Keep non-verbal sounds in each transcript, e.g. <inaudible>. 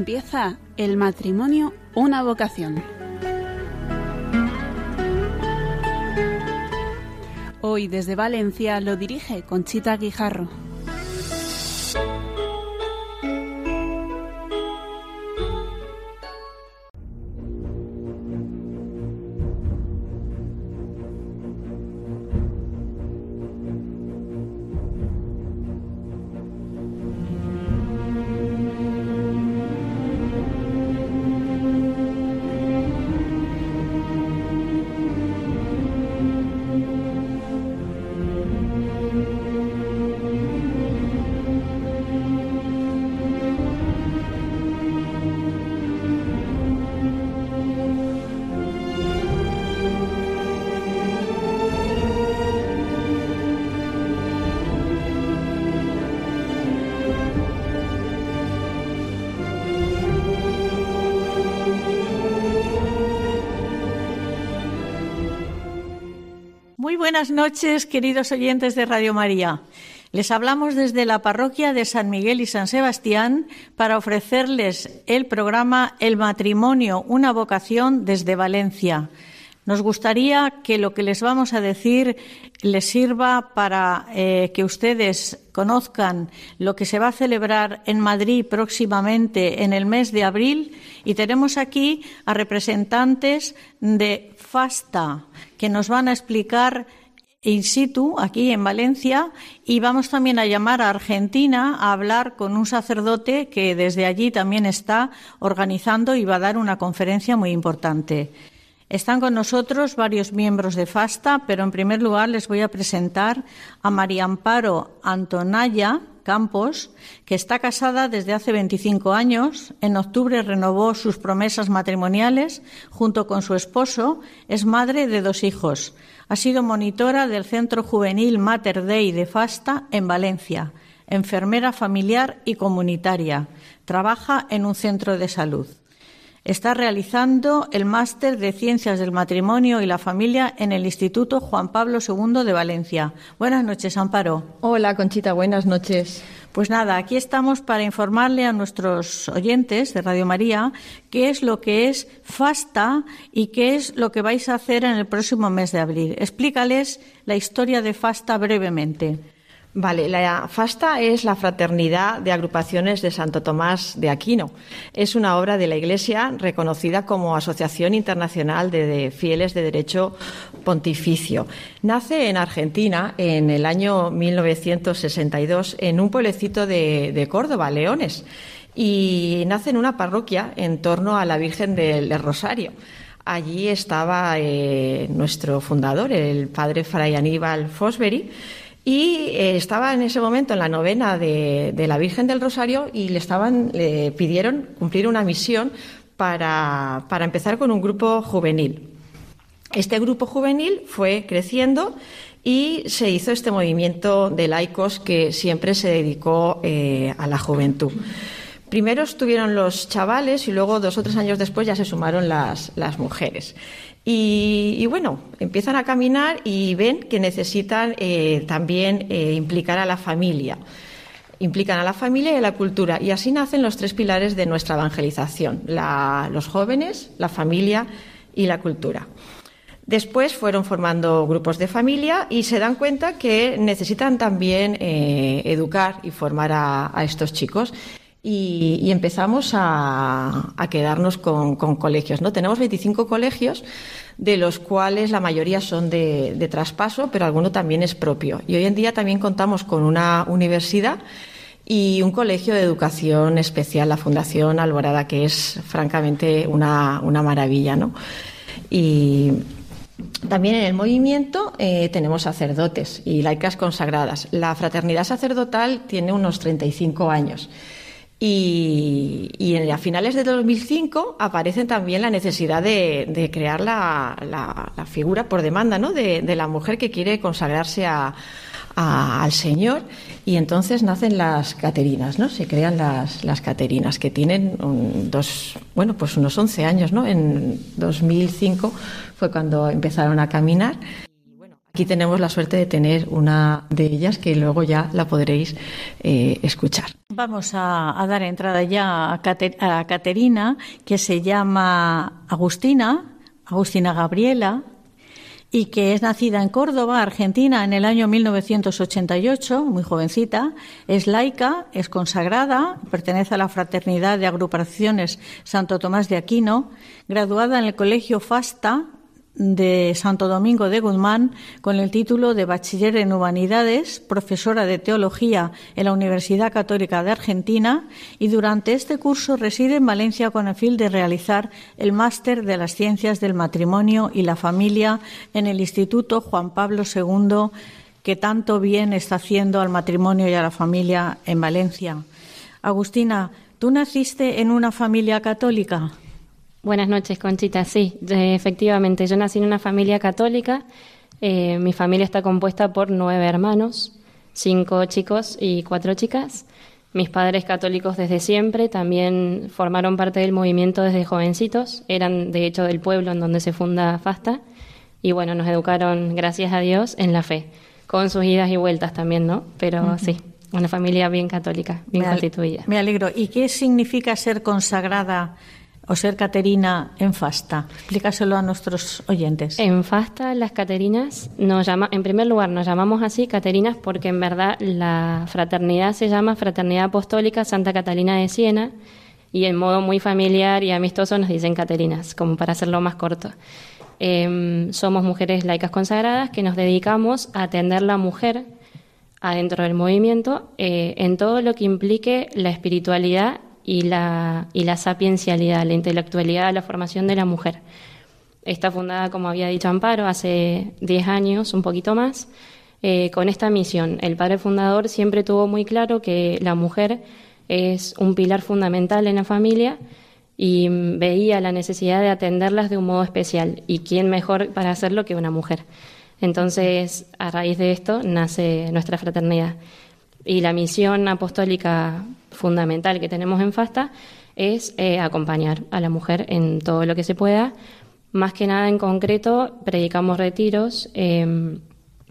Empieza el matrimonio, una vocación. Hoy desde Valencia lo dirige Conchita Guijarro. Buenas noches, queridos oyentes de Radio María. Les hablamos desde la parroquia de San Miguel y San Sebastián para ofrecerles el programa El matrimonio, una vocación desde Valencia. Nos gustaría que lo que les vamos a decir les sirva para eh, que ustedes conozcan lo que se va a celebrar en Madrid próximamente en el mes de abril y tenemos aquí a representantes de FASTA que nos van a explicar in situ aquí en Valencia y vamos también a llamar a Argentina a hablar con un sacerdote que desde allí también está organizando y va a dar una conferencia muy importante. Están con nosotros varios miembros de FASTA, pero en primer lugar les voy a presentar a María Amparo Antonaya Campos, que está casada desde hace 25 años. En octubre renovó sus promesas matrimoniales junto con su esposo. Es madre de dos hijos. Ha sido monitora del Centro Juvenil Mater Dei de Fasta en Valencia, enfermera familiar y comunitaria. Trabaja en un centro de salud. Está realizando el máster de Ciencias del Matrimonio y la Familia en el Instituto Juan Pablo II de Valencia. Buenas noches, Amparo. Hola, Conchita, buenas noches. Pues nada, aquí estamos para informarle a nuestros oyentes de Radio María qué es lo que es FASTA y qué es lo que vais a hacer en el próximo mes de abril. Explícales la historia de FASTA brevemente. Vale, la FASTA es la Fraternidad de Agrupaciones de Santo Tomás de Aquino. Es una obra de la Iglesia reconocida como Asociación Internacional de Fieles de Derecho Pontificio. Nace en Argentina en el año 1962 en un pueblecito de, Córdoba, Leones, y nace en una parroquia en torno a la Virgen del, Rosario. Allí estaba eh, nuestro fundador, el padre Fray Aníbal Fosbury, y eh, estaba en ese momento en la novena de, la Virgen del Rosario y le estaban, le pidieron cumplir una misión para, empezar con un grupo juvenil. Este grupo juvenil fue creciendo y se hizo este movimiento de laicos que siempre se dedicó eh, a la juventud. Primero estuvieron los chavales y luego dos o tres años después ya se sumaron las, mujeres. Y, bueno, empiezan a caminar y ven que necesitan eh, también eh, implicar a la familia. Implican a la familia y a la cultura. Y así nacen los tres pilares de nuestra evangelización, los jóvenes, la familia y la cultura. Después fueron formando grupos de familia y se dan cuenta que necesitan también eh, educar y formar a, estos chicos. Y, empezamos a, quedarnos con, colegios. ¿no? Tenemos 25 colegios, de los cuales la mayoría son de, traspaso, pero alguno también es propio. Y hoy en día también contamos con una universidad y un colegio de educación especial, la Fundación Alborada, que es francamente una, maravilla. ¿no? Y también en el movimiento eh, tenemos sacerdotes y laicas consagradas. La fraternidad sacerdotal tiene unos 35 años. Y, a finales de 2005 aparece también la necesidad de, crear la, figura por demanda ¿no? de, la mujer que quiere consagrarse al Señor y entonces nacen las caterinas, ¿no? Se crean las, las caterinas que tienen dos, bueno, pues unos 11 años, ¿no? En 2005 fue cuando empezaron a caminar Aquí tenemos la suerte de tener una de ellas que luego ya la podréis eh, escuchar. Vamos a, dar entrada ya a, Caterina, que se llama Agustina, Agustina Gabriela, y que es nacida en Córdoba, Argentina, en el año 1988, muy jovencita, es laica, es consagrada, pertenece a la Fraternidad de Agrupaciones Santo Tomás de Aquino, graduada en el Colegio Fasta de Santo Domingo de Guzmán con el título de Bachiller en Humanidades, profesora de Teología en la Universidad Católica de Argentina y durante este curso reside en Valencia con el fin de realizar el máster de las Ciencias del Matrimonio y la Familia en el Instituto Juan Pablo II, que tanto bien está haciendo al matrimonio y a la familia en Valencia. Agustina, ¿tú naciste en una familia católica? Buenas noches, Conchita. Sí, efectivamente, yo nací en una familia católica. Eh, mi familia está compuesta por nueve hermanos, cinco chicos y cuatro chicas. Mis padres católicos desde siempre también formaron parte del movimiento desde jovencitos. Eran, de hecho, del pueblo en donde se funda FASTA. Y bueno, nos educaron, gracias a Dios, en la fe, con sus idas y vueltas también, ¿no? Pero sí, una familia bien católica, bien constituida. Me alegro. ¿Y qué significa ser consagrada o ser Caterina en Fasta? Explícaselo a nuestros oyentes. En Fasta las Caterinas nos llama, en primer lugar nos llamamos así Caterinas porque en verdad la fraternidad se llama Fraternidad Apostólica Santa Catalina de Siena y en modo muy familiar y amistoso nos dicen Caterinas, como para hacerlo más corto. Em, somos mujeres laicas consagradas que nos dedicamos a atender la mujer adentro del movimiento eh, en todo lo que implique la espiritualidad y la, y la sapiencialidad, la intelectualidad, la formación de la mujer. Está fundada, como había dicho Amparo, hace 10 años, un poquito más, eh, con esta misión. El padre fundador siempre tuvo muy claro que la mujer es un pilar fundamental en la familia y veía la necesidad de atenderlas de un modo especial. ¿Y quién mejor para hacerlo que una mujer? Entonces, a raíz de esto nace nuestra fraternidad. Y la misión apostólica fundamental que tenemos en FASTA es eh, acompañar a la mujer en todo lo que se pueda. Más que nada en concreto, predicamos retiros, em,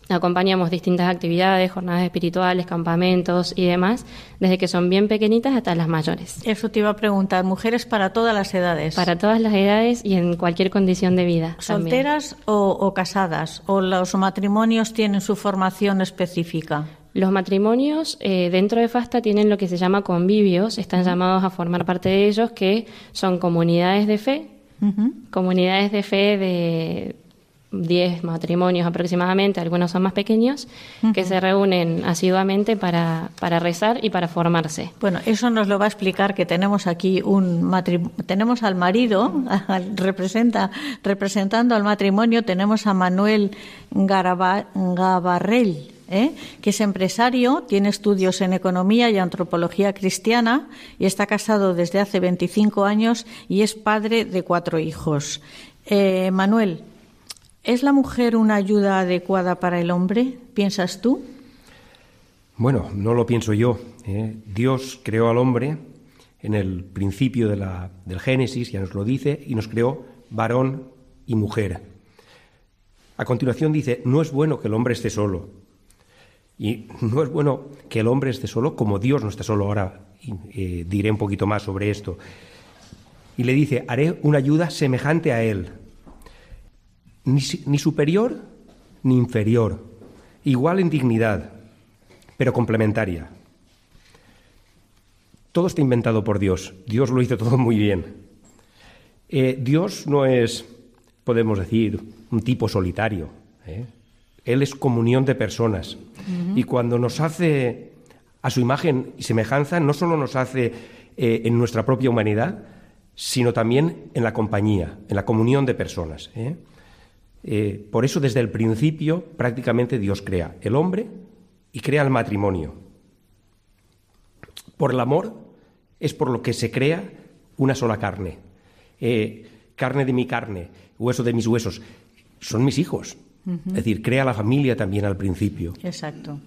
acompañamos distintas actividades, jornadas espirituales, campamentos y demás, desde que son bien pequeñitas hasta las mayores. Eso te iba a preguntar, mujeres para todas las edades. Para todas las edades y en cualquier condición de vida. ¿Solteras o, o casadas? ¿O los matrimonios tienen su formación específica? Los matrimonios eh, dentro de FASTA tienen lo que se llama convivios, están llamados a formar parte de ellos, que son comunidades de fe, comunidades de fe de 10 matrimonios aproximadamente, algunos son más pequeños, que se reúnen asiduamente para, para rezar y para formarse. Bueno, eso nos lo va a explicar que tenemos aquí un tenemos al marido, <laughs> representa, representando al matrimonio, tenemos a Manuel Gabarrell ¿eh? que es empresario, tiene estudios en economía y antropología cristiana y está casado desde hace 25 años y es padre de cuatro hijos. Eh, Manuel, ¿es la mujer una ayuda adecuada para el hombre? ¿Piensas tú? Bueno, no lo pienso yo. ¿eh? Dios creó al hombre en el principio de la, del Génesis, ya nos lo dice, y nos creó varón y mujer. A continuación dice, no es bueno que el hombre esté solo. Y <laughs> no es bueno que el hombre esté solo como Dios no está solo. Ahora eh, diré un poquito más sobre esto. Y le dice, haré una ayuda semejante a él. Ni, superior ni inferior. Igual en dignidad, pero complementaria. Todo está inventado por Dios. Dios lo hizo todo muy bien. Eh, Dios no es, podemos decir, un tipo solitario. ¿eh? Él es comunión de personas. Y cuando nos hace a su imagen y semejanza, no solo nos hace eh, en nuestra propia humanidad, sino también en la compañía, en la comunión de personas. ¿eh? Eh, por eso, desde el principio, prácticamente Dios crea el hombre y crea el matrimonio. Por el amor es por lo que se crea una sola carne. carne de mi carne, hueso de mis huesos. Son mis hijos. Es decir, crea la familia también al principio. Exacto.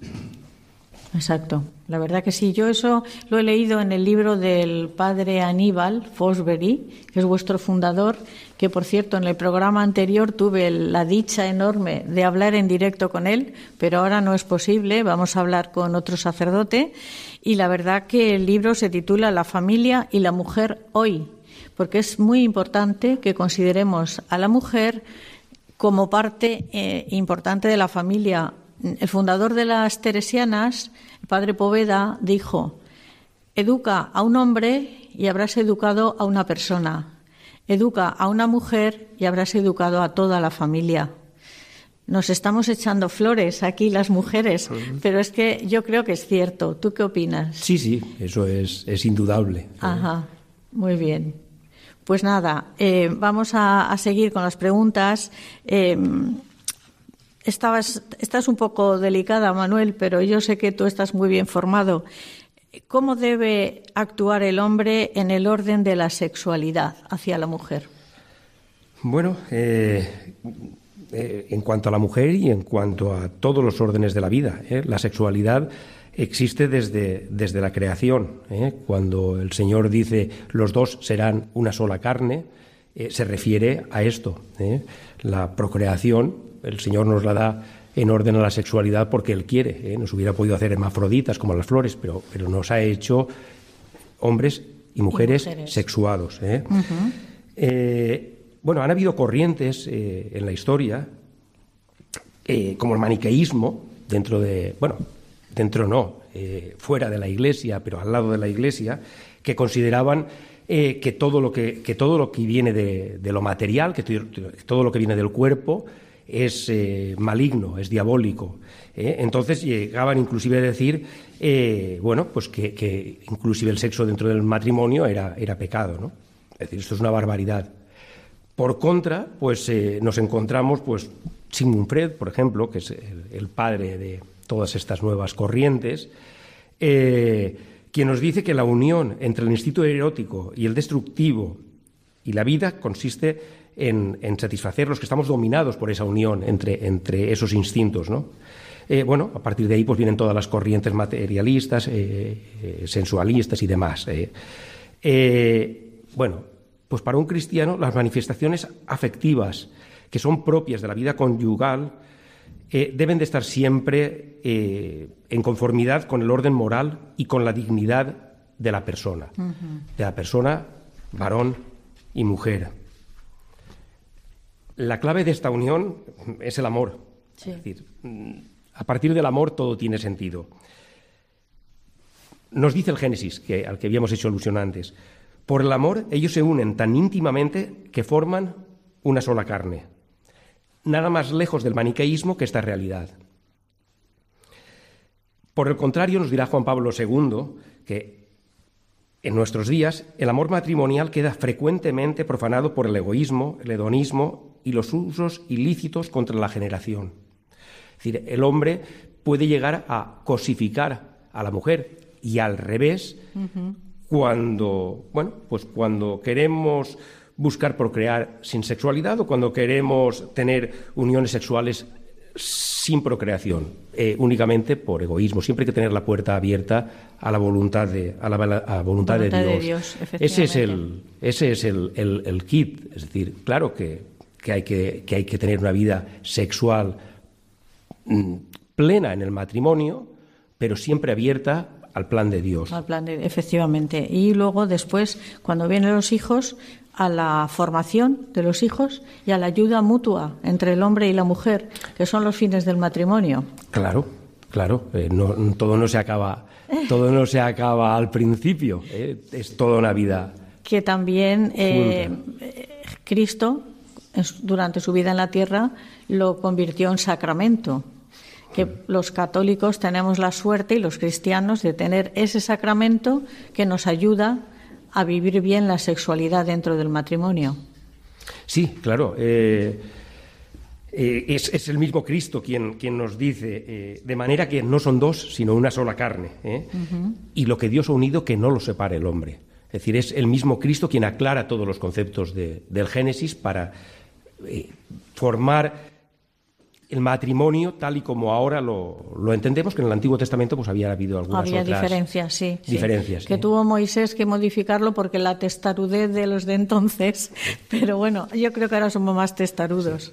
Exacto, la verdad que sí. Yo eso lo he leído en el libro del padre Aníbal Fosbury, que es vuestro fundador, que por cierto en el programa anterior tuve la dicha enorme de hablar en directo con él, pero ahora no es posible, vamos a hablar con otro sacerdote. Y la verdad que el libro se titula La familia y la mujer hoy, porque es muy importante que consideremos a la mujer como parte eh, importante de la familia el fundador de las Teresianas, el padre Poveda, dijo, educa a un hombre y habrás educado a una persona. Educa a una mujer y habrás educado a toda la familia. Nos estamos echando flores aquí las mujeres, pero es que yo creo que es cierto. ¿Tú qué opinas? Sí, sí, eso es, es indudable. Ajá, muy bien. Pues nada, eh, vamos a, seguir con las preguntas. Eh, esta es un poco delicada, Manuel, pero yo sé que tú estás muy bien formado. ¿Cómo debe actuar el hombre en el orden de la sexualidad hacia la mujer? Bueno, eh, eh, en cuanto a la mujer y en cuanto a todos los órdenes de la vida, la sexualidad existe desde, desde la creación. Cuando el Señor dice los dos serán una sola carne, se refiere a esto. La procreación el Señor nos la da en orden a la sexualidad porque Él quiere. ¿eh? Nos hubiera podido hacer hermafroditas como las flores, pero, pero nos ha hecho hombres y mujeres, sexuados. ¿eh? Eh, bueno, han habido corrientes en la historia, como el maniqueísmo, dentro de, bueno, dentro no, fuera de la iglesia, pero al lado de la iglesia, que consideraban que, todo lo que, que, todo lo que viene de, lo material, que todo lo que viene del cuerpo, es eh, maligno, es diabólico. ¿eh? Entonces llegaban inclusive a decir, eh, bueno, pues que, inclusive el sexo dentro del matrimonio era, era pecado, ¿no? Es decir, esto es una barbaridad. Por contra, pues nos encontramos, pues, Sigmund Freud, por ejemplo, que es el, padre de todas estas nuevas corrientes, quien nos dice que la unión entre el instinto erótico y el destructivo y la vida consiste en, satisfacer los que estamos dominados por esa unión entre, entre esos instintos, ¿no? Eh, bueno, a partir de ahí pues vienen todas las corrientes materialistas, eh, eh, sensualistas y demás. bueno, pues para un cristiano las manifestaciones afectivas que son propias de la vida conyugal deben de estar siempre en conformidad con el orden moral y con la dignidad de la persona, de la persona varón y mujer la clave de esta unión es el amor. Es decir, mm, a partir del amor todo tiene sentido. Nos dice el Génesis, que, al que habíamos hecho alusión antes, por el amor ellos se unen tan íntimamente que forman una sola carne. Nada más lejos del maniqueísmo que esta realidad. Por el contrario, nos dirá Juan Pablo II que en nuestros días el amor matrimonial queda frecuentemente profanado por el egoísmo, el hedonismo y los usos ilícitos contra la generación. Es decir, el hombre puede llegar a cosificar a la mujer y al revés cuando, bueno, pues cuando queremos buscar procrear sin sexualidad o cuando queremos tener uniones sexuales sin procreación, eh, únicamente por egoísmo. Siempre hay que tener la puerta abierta a la voluntad de, a la, voluntad, de Dios. ese es el, ese es el, el, kit. Es decir, claro que que hay que, hay que tener una vida sexual mm, plena en el matrimonio, pero siempre abierta al plan de Dios. Al plan de, efectivamente. Y luego, después, cuando vienen los hijos, a la formación de los hijos y a la ayuda mutua entre el hombre y la mujer, que son los fines del matrimonio. Claro, claro. Eh, todo no se acaba, todo no se acaba al principio. Eh, es toda una vida. Que también eh, Cristo durante su vida en la tierra lo convirtió en sacramento. Que los católicos tenemos la suerte y los cristianos de tener ese sacramento que nos ayuda a vivir bien la sexualidad dentro del matrimonio. Sí, claro. Eh, eh, es, el mismo Cristo quien, quien nos dice, eh, de manera que no son dos, sino una sola carne. Y lo que Dios ha unido, que no lo separe el hombre. Es decir, es el mismo Cristo quien aclara todos los conceptos del Génesis para formar el matrimonio tal y como ahora lo, lo, entendemos, que en el Antiguo Testamento pues había habido algunas había otras diferencias, sí, diferencias. Que tuvo Moisés que modificarlo porque la testarudez de los de entonces, pero bueno, yo creo que ahora somos más testarudos.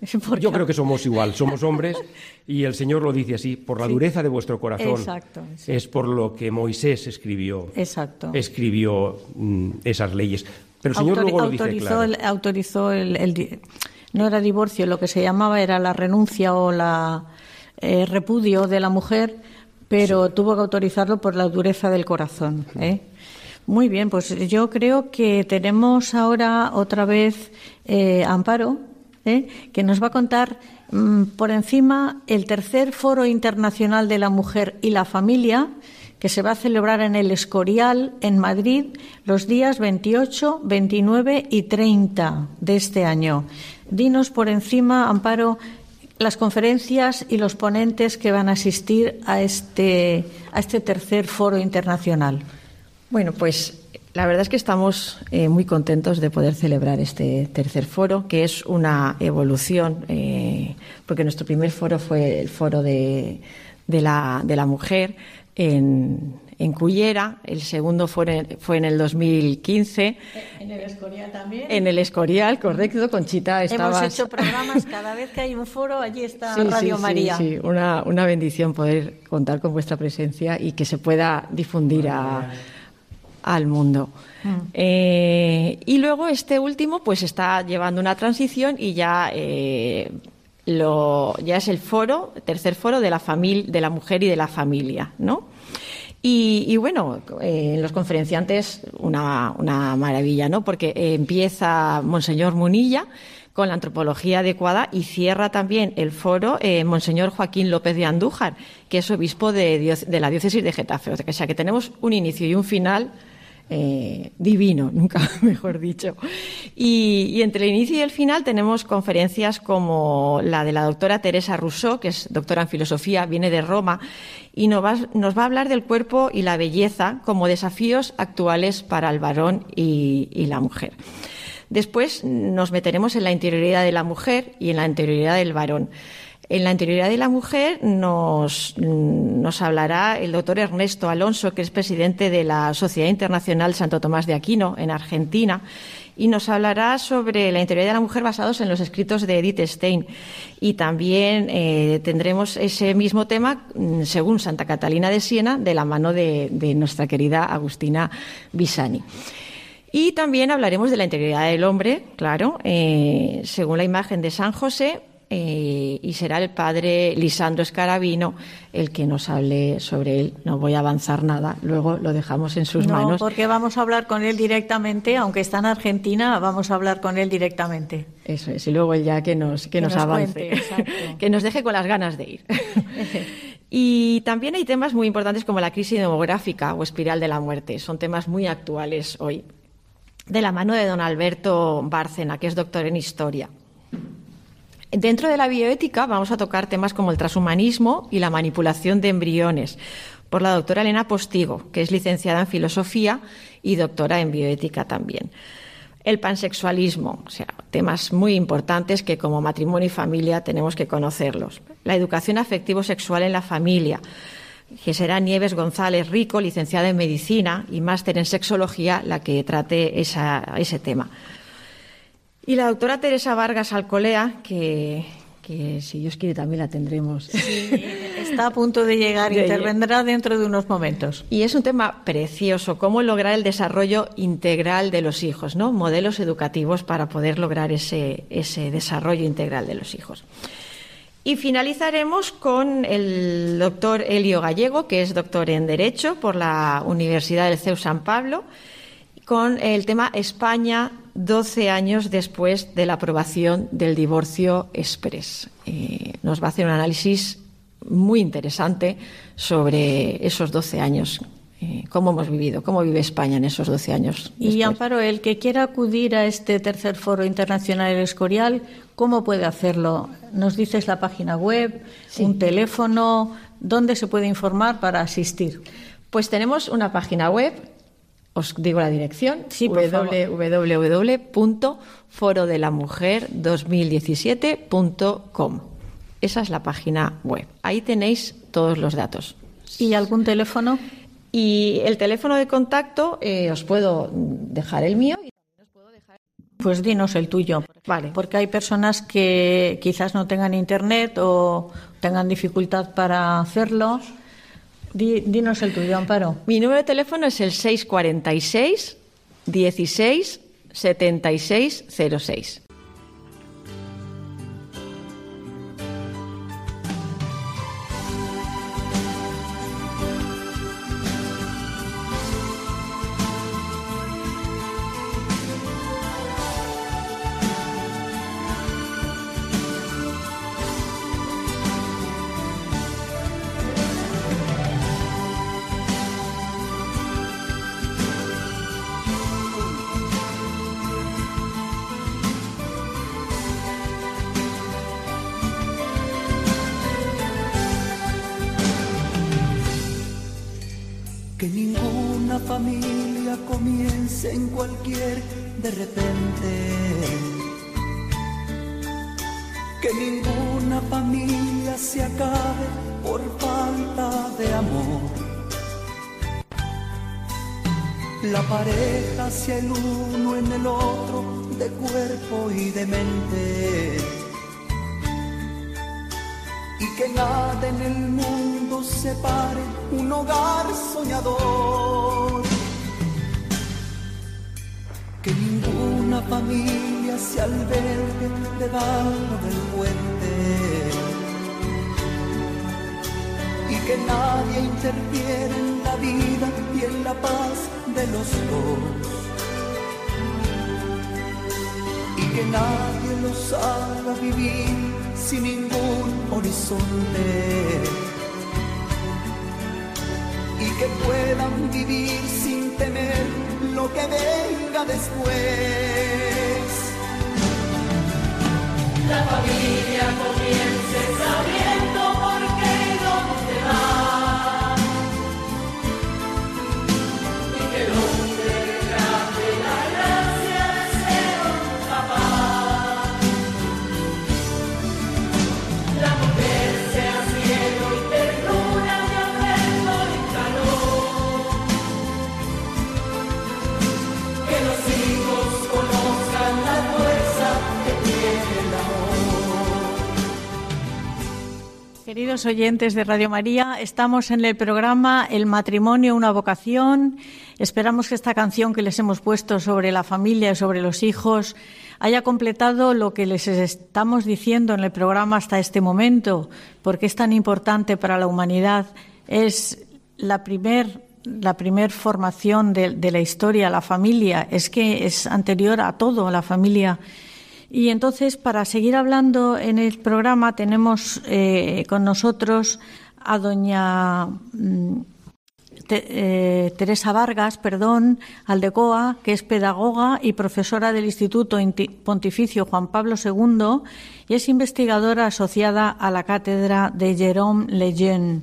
<laughs> Yo creo que somos igual, somos hombres <laughs> y el Señor lo dice así, por la dureza de vuestro corazón. Exacto, Es por lo que Moisés escribió. Exacto. Escribió mm, esas leyes. Pero el Señor luego lo autorizó dice claro. el, autorizó el, el, no era divorcio, lo que se llamaba era la renuncia o la eh, repudio de la mujer, pero sí. tuvo que autorizarlo por la dureza del corazón. ¿eh? Muy bien, pues yo creo que tenemos ahora otra vez eh, Amparo, que nos va a contar mmm, por encima el tercer Foro Internacional de la Mujer y la Familia, que se va a celebrar en el Escorial, en Madrid, los días 28, 29 y 30 de este año. Dinos por encima, Amparo, las conferencias y los ponentes que van a asistir a este, a este tercer foro internacional. Bueno, pues la verdad es que estamos eh, muy contentos de poder celebrar este tercer foro, que es una evolución, eh, porque nuestro primer foro fue el foro de, de, la, de la mujer en, en Cullera, el segundo fue, fue en el 2015. En el Escorial también. En el Escorial, correcto, Conchita estabas... Hemos hecho programas, cada vez que hay un foro, allí está sí, Radio sí, María. Sí, sí, una, una bendición poder contar con vuestra presencia y que se pueda difundir a, al mundo. Mm. Eh, y luego este último pues está llevando una transición y ya... Eh, lo, ya es el foro, tercer foro de la, familia, de la mujer y de la familia, ¿no? Y, y bueno, eh, los conferenciantes, una, una, maravilla, ¿no? Porque eh, empieza Monseñor Munilla con la antropología adecuada y cierra también el foro eh, Monseñor Joaquín López de Andújar, que es obispo de, de la diócesis de Getafe. O sea que tenemos un inicio y un final eh, divino, <laughs> nunca mejor dicho. Y, entre el inicio y el final tenemos conferencias como la de la doctora Teresa Rousseau, que es doctora en filosofía, viene de Roma, y nos va, a hablar del cuerpo y la belleza como desafíos actuales para el varón y la mujer. Después nos meteremos en la interioridad de la mujer y en la interioridad del varón. En la interioridad de la mujer nos, nos, hablará el doctor Ernesto Alonso, que es presidente de la Sociedad Internacional Santo Tomás de Aquino en Argentina, y nos hablará sobre la interioridad de la mujer basados en los escritos de Edith Stein. Y también eh, tendremos ese mismo tema, según Santa Catalina de Siena, de la mano de, nuestra querida Agustina Bisani. Y también hablaremos de la integridad del hombre, claro, eh, según la imagen de San José, eh, y será el padre Lisandro Escarabino el que nos hable sobre él. No voy a avanzar nada, luego lo dejamos en sus no, manos. porque vamos a hablar con él directamente, aunque está en Argentina, vamos a hablar con él directamente. Eso es, y luego él ya que nos, que, que nos, nos, avance, cuente, <laughs> que nos deje con las ganas de ir. <laughs> Y también hay temas muy importantes como la crisis demográfica o espiral de la muerte. Son temas muy actuales hoy. De la mano de don Alberto Bárcena, que es doctor en historia. Dentro de la bioética vamos a tocar temas como el transhumanismo y la manipulación de embriones por la doctora Elena Postigo, que es licenciada en filosofía y doctora en bioética también. El pansexualismo, o sea, temas muy importantes que como matrimonio y familia tenemos que conocerlos. La educación afectivo-sexual en la familia, que será Nieves González Rico, licenciada en medicina y máster en sexología, la que trate ese tema. Y la doctora Teresa Vargas Alcolea, que, que si Dios quiere también la tendremos. Sí, <laughs> está a punto de llegar, intervendrá dentro de unos momentos. Y es un tema precioso, cómo lograr el desarrollo integral de los hijos, ¿no? Modelos educativos para poder lograr ese, ese desarrollo integral de los hijos. Y finalizaremos con el doctor Elio Gallego, que es doctor en Derecho por la Universidad del CEU San Pablo, con el tema España 12 años después de la aprobación del divorcio express. Eh, nos va a hacer un análisis muy interesante sobre esos 12 años. Eh, cómo hemos vivido, cómo vive España en esos 12 años. Después. Y Amparo, el que quiera acudir a este tercer foro internacional El Escorial, ¿cómo puede hacerlo? ¿Nos dices la página web, sí. un teléfono? ¿Dónde se puede informar para asistir? Pues tenemos una página web os digo la dirección, sí, www.forodelamujer2017.com. Esa es la página web. Ahí tenéis todos los datos. ¿Y algún teléfono? Y el teléfono de contacto eh, os puedo dejar el mío. Pues dinos el tuyo. Vale. Porque hay personas que quizás no tengan internet o tengan dificultad para hacerlo. Dinos el tuyo, Amparo. Mi número de teléfono es el 646 16 7606. hacia el uno en el otro, de cuerpo y de mente. Y que nada en el mundo separe un hogar soñador. Que ninguna familia se albergue debajo del puente. Y que nadie interfiera en la vida y en la paz de los dos y que nadie los haga vivir sin ningún horizonte y que puedan vivir sin temer lo que después. La familia comience sabiendo Queridos oyentes de Radio María, estamos en el programa El matrimonio, una vocación. Esperamos que esta canción que les hemos puesto sobre la familia y sobre los hijos haya completado lo que les estamos diciendo en el programa hasta este momento, porque es tan importante para la humanidad. Es la primer la primer formación de, de la historia, la familia, es que es anterior a todo, la familia y entonces, para seguir hablando en el programa, tenemos eh, con nosotros a doña mm, eh, Teresa Vargas, perdón, Aldecoa, que es pedagoga y profesora del Instituto Pontificio Juan Pablo II y es investigadora asociada a la cátedra de Jérôme Lejeune.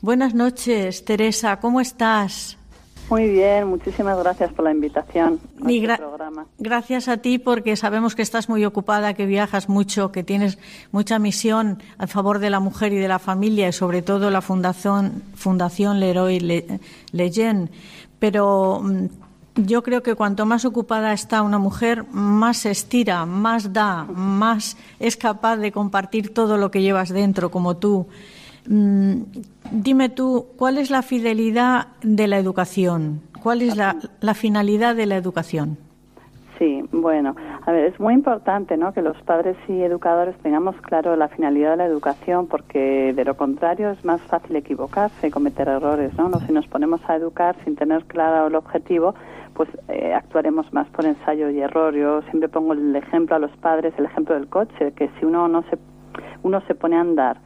Buenas noches, Teresa, ¿cómo estás? Muy bien, muchísimas gracias por la invitación a este programa. Gracias a ti porque sabemos que estás muy ocupada, que viajas mucho, que tienes mucha misión a favor de la mujer y de la familia y sobre todo la Fundación, Fundación Leroy Leyen. Pero mm, yo creo que cuanto más ocupada está una mujer, más se estira, más da, más es capaz de compartir todo lo que llevas dentro, como tú. Mm, dime tú, ¿cuál es la fidelidad de la educación? ¿Cuál es la, finalidad de la educación? Sí, bueno, a ver, es muy importante ¿no? que los padres y educadores tengamos claro la finalidad de la educación, porque de lo contrario es más fácil equivocarse y cometer errores. ¿no? Si nos ponemos a educar sin tener claro el objetivo, pues eh, actuaremos más por ensayo y error. Yo siempre pongo el ejemplo a los padres, el ejemplo del coche, que si uno no se, uno se pone a andar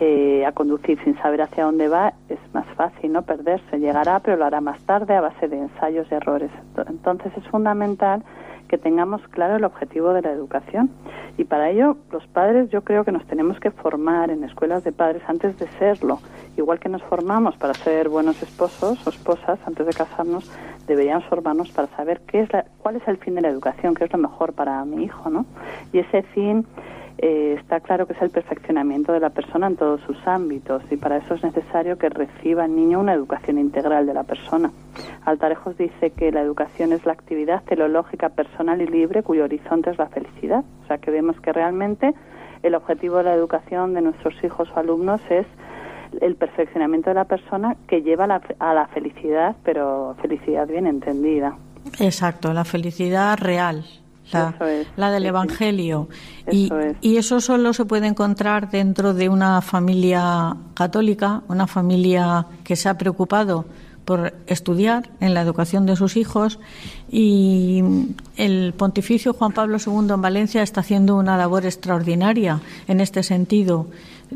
eh, a conducir sin saber hacia dónde va es más fácil no perderse llegará pero lo hará más tarde a base de ensayos y errores. Entonces es fundamental que tengamos claro el objetivo de la educación. Y para ello los padres yo creo que nos tenemos que formar en escuelas de padres antes de serlo. Igual que nos formamos para ser buenos esposos o esposas antes de casarnos deberíamos formarnos para saber qué es la, cuál es el fin de la educación qué es lo mejor para mi hijo no y ese fin eh, está claro que es el perfeccionamiento de la persona en todos sus ámbitos y para eso es necesario que reciba el niño una educación integral de la persona. Altarejos dice que la educación es la actividad teleológica personal y libre cuyo horizonte es la felicidad. O sea que vemos que realmente el objetivo de la educación de nuestros hijos o alumnos es el perfeccionamiento de la persona que lleva a la felicidad, pero felicidad bien entendida. Exacto, la felicidad real la, del Evangelio. y, y, eso solo se puede encontrar dentro de una familia católica, una familia que se ha preocupado por estudiar en la educación de sus hijos y el pontificio Juan Pablo II en Valencia está haciendo una labor extraordinaria en este sentido.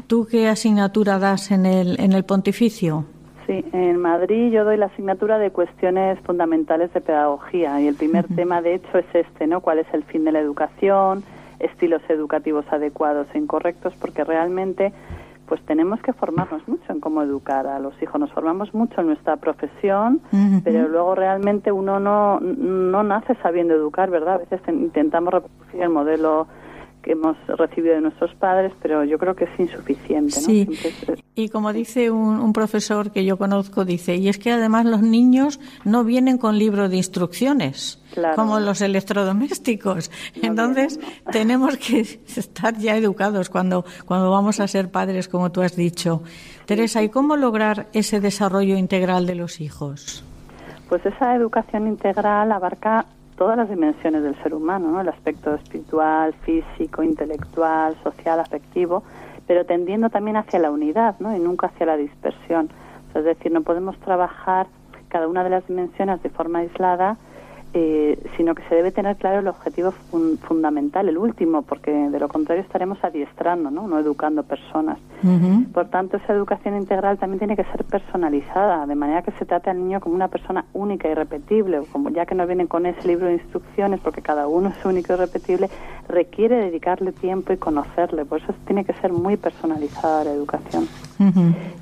¿Tú qué asignatura das en el, en el pontificio? Sí, en Madrid yo doy la asignatura de cuestiones fundamentales de pedagogía y el primer tema de hecho es este, ¿no? ¿Cuál es el fin de la educación? Estilos educativos adecuados e incorrectos porque realmente pues tenemos que formarnos mucho en cómo educar a los hijos. Nos formamos mucho en nuestra profesión, pero luego realmente uno no, no nace sabiendo educar, ¿verdad? A veces intentamos reproducir el modelo que hemos recibido de nuestros padres, pero yo creo que es insuficiente. ¿no? Sí. Y como dice un, profesor que yo conozco, dice, y es que además los niños no vienen con libro de instrucciones, como los electrodomésticos. Entonces, <laughs> tenemos que <laughs> estar ya educados cuando, cuando vamos a ser padres, como tú has dicho. Teresa, ¿y cómo lograr ese desarrollo integral de los hijos? Pues esa educación integral abarca todas las dimensiones del ser humano, el aspecto espiritual, físico, intelectual, social, afectivo, pero tendiendo también hacia la unidad ¿no? y nunca hacia la dispersión. es decir, no podemos trabajar cada una de las dimensiones de forma aislada, eh, sino que se debe tener claro el objetivo fundamental, el último, porque de lo contrario estaremos adiestrando, no, no educando personas. Por tanto, esa educación integral también tiene que ser personalizada, de manera que se trate al niño como una persona única y repetible, como ya que no viene con ese libro de instrucciones, porque cada uno es único y repetible, requiere dedicarle tiempo y conocerle. Por eso tiene que ser muy personalizada la educación.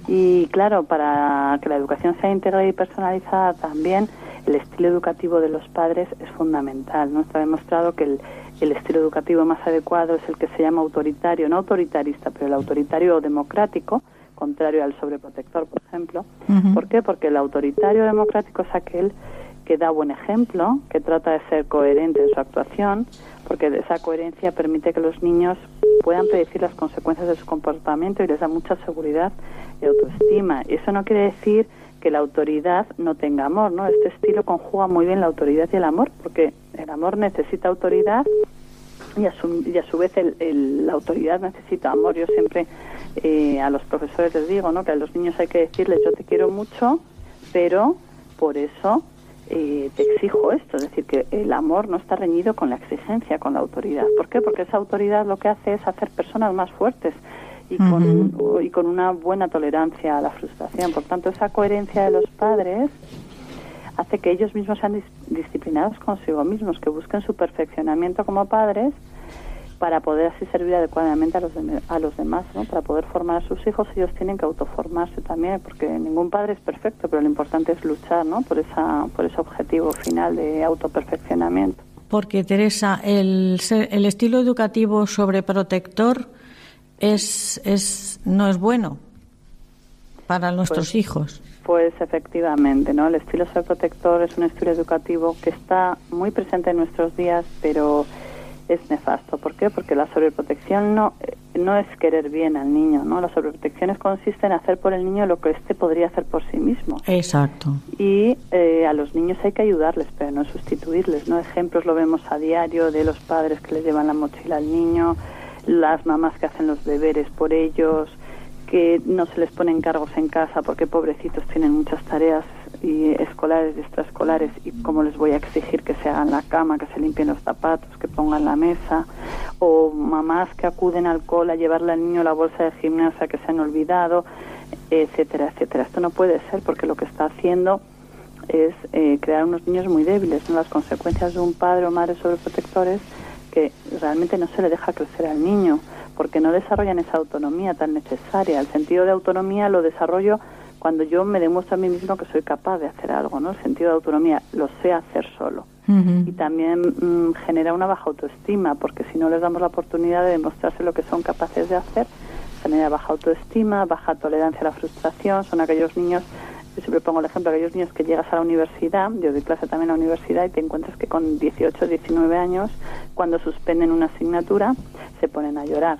Y claro, para que la educación sea integral y personalizada también, el estilo educativo de los padres es fundamental. ¿no? Está demostrado que el, estilo educativo más adecuado es el que se llama autoritario, no autoritarista, pero el autoritario democrático, contrario al sobreprotector, por ejemplo. ¿Por qué? Porque el autoritario democrático es aquel que da buen ejemplo, que trata de ser coherente en su actuación, porque esa coherencia permite que los niños puedan predecir las consecuencias de su comportamiento y les da mucha seguridad y autoestima. Y eso no quiere decir que la autoridad no tenga amor, ¿no? Este estilo conjuga muy bien la autoridad y el amor, porque el amor necesita autoridad y a su, y a su vez el, la autoridad necesita amor. Yo siempre eh, a los profesores les digo, ¿no? Que a los niños hay que decirles yo te quiero mucho, pero por eso eh, te exijo esto, es decir, que el amor no está reñido con la exigencia, con la autoridad. ¿Por qué? Porque esa autoridad lo que hace es hacer personas más fuertes, y, con, y con una buena tolerancia a la frustración. Por tanto, esa coherencia de los padres hace que ellos mismos sean disciplinados consigo mismos, que busquen su perfeccionamiento como padres para poder así servir adecuadamente a los, a los demás, ¿no? Para poder formar a sus hijos, ellos tienen que autoformarse también, porque ningún padre es perfecto, pero lo importante es luchar, ¿no? Por, esa, por ese objetivo final de autoperfeccionamiento. Porque, Teresa, el, el estilo educativo sobreprotector es, es, no es bueno para nuestros pues, hijos. Pues efectivamente, ¿no? El estilo ser protector es un estilo educativo que está muy presente en nuestros días, pero es nefasto. ¿Por qué? Porque la sobreprotección no, no es querer bien al niño, ¿no? La sobreprotección consiste en hacer por el niño lo que éste podría hacer por sí mismo. Exacto. Y eh, a los niños hay que ayudarles, pero no sustituirles, ¿no? Ejemplos lo vemos a diario de los padres que le llevan la mochila al niño, las mamás que hacen los deberes por ellos, que no se les ponen cargos en casa porque pobrecitos tienen muchas tareas y escolares y extraescolares y cómo les voy a exigir que se hagan la cama, que se limpien los zapatos, que pongan la mesa o mamás que acuden al col a llevarle al niño la bolsa de gimnasia que se han olvidado, etcétera, etcétera. Esto no puede ser porque lo que está haciendo es eh, crear unos niños muy débiles. ¿no? Las consecuencias de un padre o madre sobreprotectores que realmente no se le deja crecer al niño, porque no desarrollan esa autonomía tan necesaria. El sentido de autonomía lo desarrollo cuando yo me demuestro a mí mismo que soy capaz de hacer algo, ¿no? El sentido de autonomía, lo sé hacer solo. Y también mm, genera una baja autoestima, porque si no les damos la oportunidad de demostrarse lo que son capaces de hacer, genera baja autoestima, baja tolerancia a la frustración, son aquellos niños yo siempre pongo el ejemplo de aquellos niños que llegas a la universidad, yo doy clase también a la universidad y te encuentras que con 18 o 19 años, cuando suspenden una asignatura, se ponen a llorar.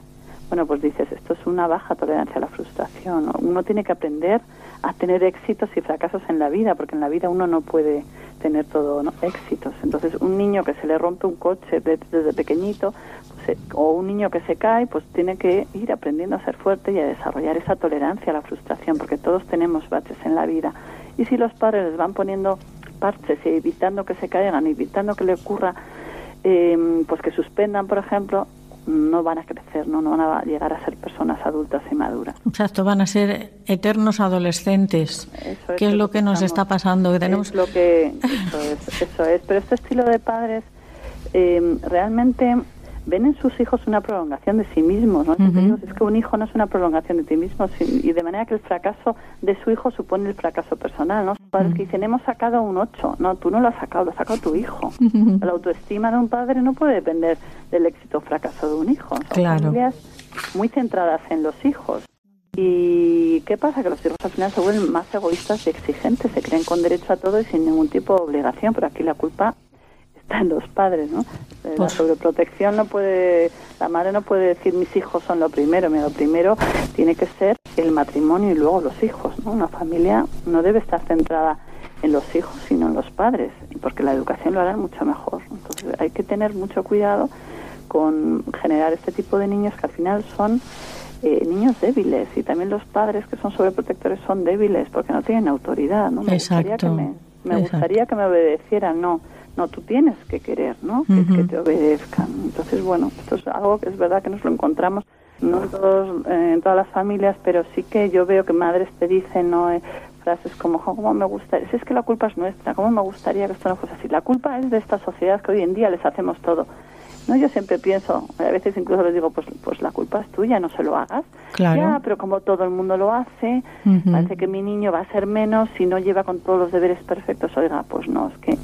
Bueno, pues dices, esto es una baja tolerancia a la frustración. Uno tiene que aprender a tener éxitos y fracasos en la vida, porque en la vida uno no puede tener todo éxitos. Entonces, un niño que se le rompe un coche desde, pequeñito, eh, o un niño que se cae, pues tiene que ir aprendiendo a ser fuerte y a desarrollar esa tolerancia a la frustración, porque todos tenemos baches en la vida. Y si los padres les van poniendo parches y evitando que se caigan, evitando que le ocurra, eh, pues que suspendan, por ejemplo, no van a crecer, ¿no? no van a llegar a ser personas adultas y maduras. Exacto, van a ser eternos adolescentes. Eso ¿Qué es, lo que, nos está pasando? Que tenemos... Es lo que, eso es, eso es. Pero este estilo de padres eh, realmente ven en sus hijos una prolongación de sí mismos. ¿no? Es que un hijo no es una prolongación de ti mismo, y de manera que el fracaso de su hijo supone el fracaso personal. ¿no? Padres que dicen, hemos sacado un 8. No, tú no lo has sacado, lo ha sacado tu hijo. La autoestima de un padre no puede depender del éxito o fracaso de un hijo. Son claro. familias muy centradas en los hijos. ¿Y qué pasa? Que los hijos al final se vuelven más egoístas y exigentes, se creen con derecho a todo y sin ningún tipo de obligación, pero aquí la culpa en los padres, ¿no? Eh, la pues sobreprotección no puede, la madre no puede decir mis hijos son lo primero, lo primero tiene que ser el matrimonio y luego los hijos, ¿no? Una familia no debe estar centrada en los hijos, sino en los padres, porque la educación lo harán mucho mejor. Entonces hay que tener mucho cuidado con generar este tipo de niños que al final son eh, niños débiles y también los padres que son sobreprotectores son débiles porque no tienen autoridad, ¿no? Me Exacto. gustaría que me, me gustaría que me obedecieran, no no, tú tienes que querer, ¿no? que, te obedezcan. Entonces, bueno, esto es algo que es verdad que nos lo encontramos no en, todos, eh, en todas las familias, pero sí que yo veo que madres te dicen, ¿no? Eh, frases como, ¿cómo me gusta? Es que la culpa es nuestra, ¿cómo me gustaría que esto no fuese así? La culpa es de esta sociedad que hoy en día les hacemos todo. No, yo siempre pienso, a veces incluso les digo, pues, pues la culpa es tuya, no se lo hagas. Claro. Ya, pero como todo el mundo lo hace, parece que mi niño va a ser menos si no lleva con todos los deberes perfectos. Oiga, pues no, es que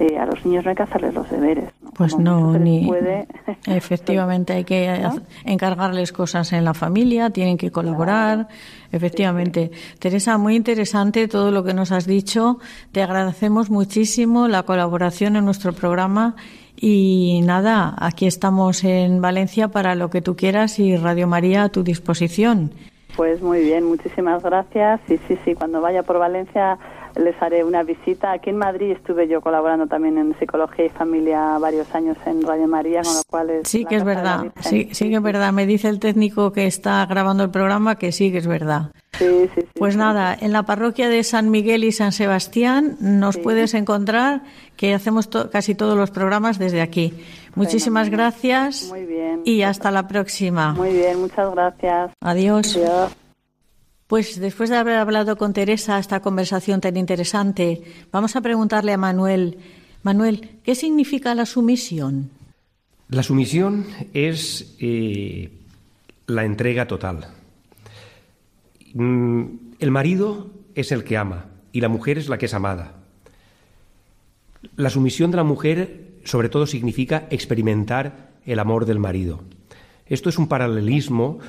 eh, a los niños no hay que hacerles los deberes. Pues no, ni. <laughs> <laughs> Efectivamente, hay que encargarles cosas en la familia, tienen que colaborar. Efectivamente. Teresa, muy interesante todo lo que nos has dicho. Te agradecemos muchísimo la colaboración en nuestro programa. Y nada, aquí estamos en Valencia para lo que tú quieras y Radio María a tu disposición. Pues muy bien, muchísimas gracias. Y sí, sí, cuando vaya por Valencia les haré una visita. Aquí en Madrid estuve yo colaborando también en Psicología y Familia varios años en Radio María, con lo cual es Sí que es verdad, sí, sí que es verdad. Me dice el técnico que está grabando el programa que sí que es verdad. Sí, sí, sí, pues nada, en la parroquia de San Miguel y San Sebastián nos puedes encontrar, que hacemos casi todos los programas desde aquí. Muchísimas gracias. Muy bien. Y hasta la próxima. Muy bien, muchas gracias. Adiós. Adiós. Pues después de haber hablado con Teresa esta conversación tan interesante, vamos a preguntarle a Manuel. Manuel, ¿qué significa la sumisión? La sumisión es eh, la entrega total. Mm, el marido es el que ama y la mujer es la que es amada. La sumisión de la mujer sobre todo significa experimentar el amor del marido. Esto es un paralelismo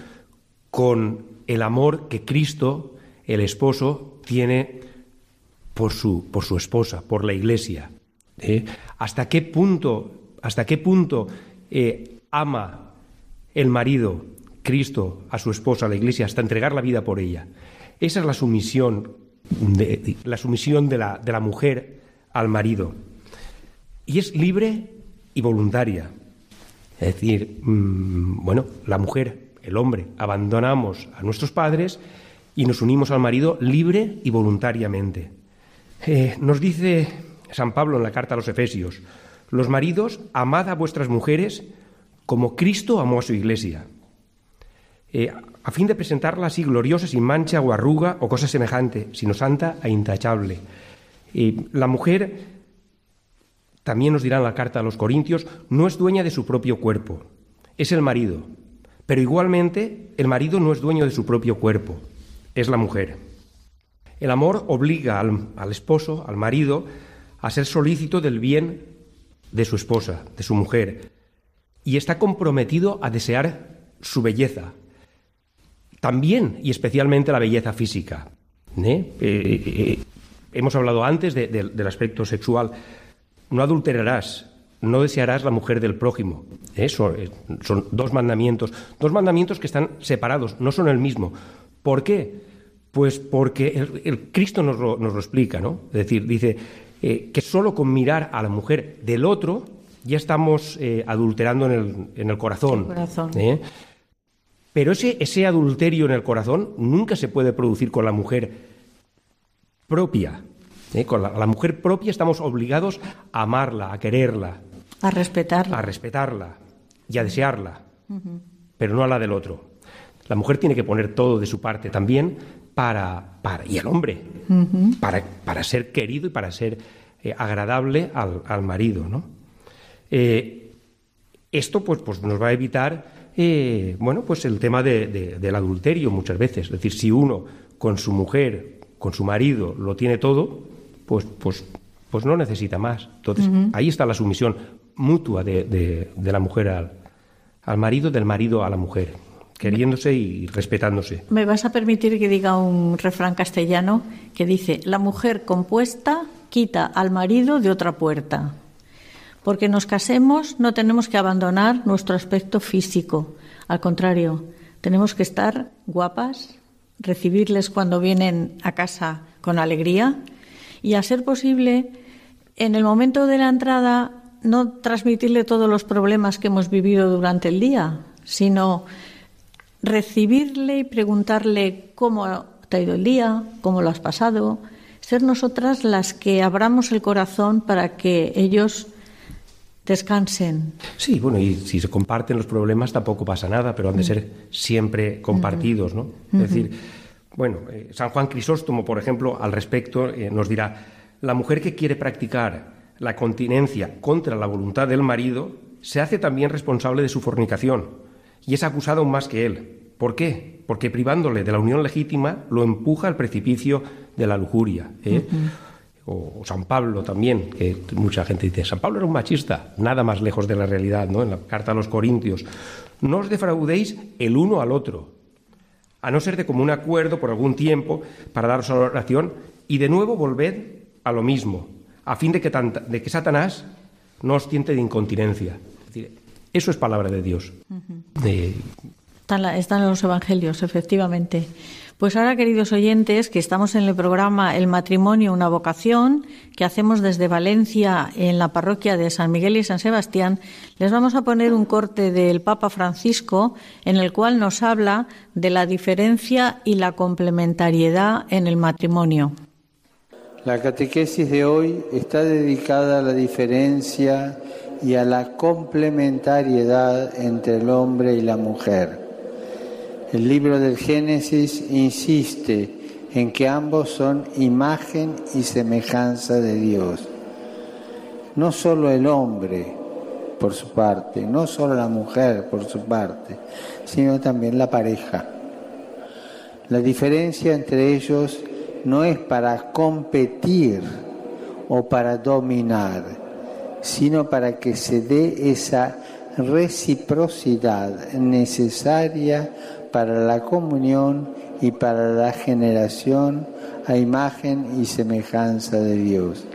con el amor que Cristo, el esposo, tiene por su, por su esposa, por la iglesia. ¿eh? ¿Hasta qué punto, hasta qué punto eh, ama el marido, Cristo, a su esposa, a la iglesia, hasta entregar la vida por ella? Esa es la sumisión de, la sumisión de la, de la mujer al marido. Y es libre y voluntaria. Es decir, mm, bueno, la mujer el hombre, abandonamos a nuestros padres y nos unimos al marido libre y voluntariamente. Eh, nos dice San Pablo en la carta a los Efesios, los maridos, amad a vuestras mujeres como Cristo amó a su iglesia, eh, a fin de presentarla así gloriosa, sin mancha o arruga o cosa semejante, sino santa e intachable. la mujer, también nos dirá en la carta a los Corintios, no es dueña de su propio cuerpo, es el marido, pero igualmente el marido no es dueño de su propio cuerpo, es la mujer. El amor obliga al, esposo, al marido, a ser solícito del bien de su esposa, de su mujer, y está comprometido a desear su belleza, también y especialmente la belleza física. ¿eh? Eh, eh, hemos hablado antes del aspecto sexual. No adulterarás, no desearás la mujer del prójimo. Eso son dos mandamientos, dos mandamientos que están separados, no son el mismo. ¿Por qué? Pues porque el, Cristo nos lo, nos lo, explica, ¿no? Es decir, dice que solo con mirar a la mujer del otro ya estamos adulterando en el, en el corazón. corazón. Pero ese, ese adulterio en el corazón nunca se puede producir con la mujer propia. ¿eh? Con la, mujer propia estamos obligados a amarla, a quererla. A respetarla. A respetarla y a desearla, pero no a la del otro. La mujer tiene que poner todo de su parte también para, para y el hombre, para, para, ser querido y para ser eh, agradable al, marido. ¿no? Eh, esto pues, pues nos va a evitar eh, bueno, pues el tema del adulterio muchas veces. Es decir, si uno con su mujer, con su marido, lo tiene todo, pues, pues, pues no necesita más. Entonces, ahí está la sumisión mutua de, la mujer al, al marido, del marido a la mujer queriéndose y respetándose. ¿Me vas a permitir que diga un refrán castellano que dice, la mujer compuesta quita al marido de otra puerta? Porque nos casemos no tenemos que abandonar nuestro aspecto físico. Al contrario, tenemos que estar guapas, recibirles cuando vienen a casa con alegría y, a ser posible, en el momento de la entrada, no transmitirle todos los problemas que hemos vivido durante el día, sino recibirle y preguntarle cómo te ha ido el día, cómo lo has pasado, ser nosotras las que abramos el corazón para que ellos descansen. Sí, bueno, y si se comparten los problemas tampoco pasa nada, pero han de mm. ser siempre compartidos, ¿no? Es decir, bueno, eh, San Juan Crisóstomo, por ejemplo, al respecto eh, nos dirá, la mujer que quiere practicar la continencia contra la voluntad del marido se hace también responsable de su fornicación y es acusada aún más que él. ¿Por qué? Porque privándole de la unión legítima lo empuja al precipicio de la lujuria. ¿eh? o, San Pablo también, que mucha gente dice, San Pablo era un machista, nada más lejos de la realidad, ¿no? En la carta a los Corintios, no os defraudéis el uno al otro, a no ser de común acuerdo por algún tiempo para daros a la oración y de nuevo volved a lo mismo, a fin de que, de que Satanás no os tiente de incontinencia. eso es palabra de Dios. están en los evangelios, efectivamente. Pues ahora, queridos oyentes, que estamos en el programa El matrimonio, una vocación, que hacemos desde Valencia en la parroquia de San Miguel y San Sebastián, les vamos a poner un corte del Papa Francisco en el cual nos habla de la diferencia y la complementariedad en el matrimonio. La catequesis de hoy está dedicada a la diferencia y a la complementariedad entre el hombre y la mujer. El libro del Génesis insiste en que ambos son imagen y semejanza de Dios. No solo el hombre por su parte, no solo la mujer por su parte, sino también la pareja. La diferencia entre ellos no es para competir o para dominar, sino para que se dé esa reciprocidad necesaria para la comunión y para la generación a imagen y semejanza de Dios.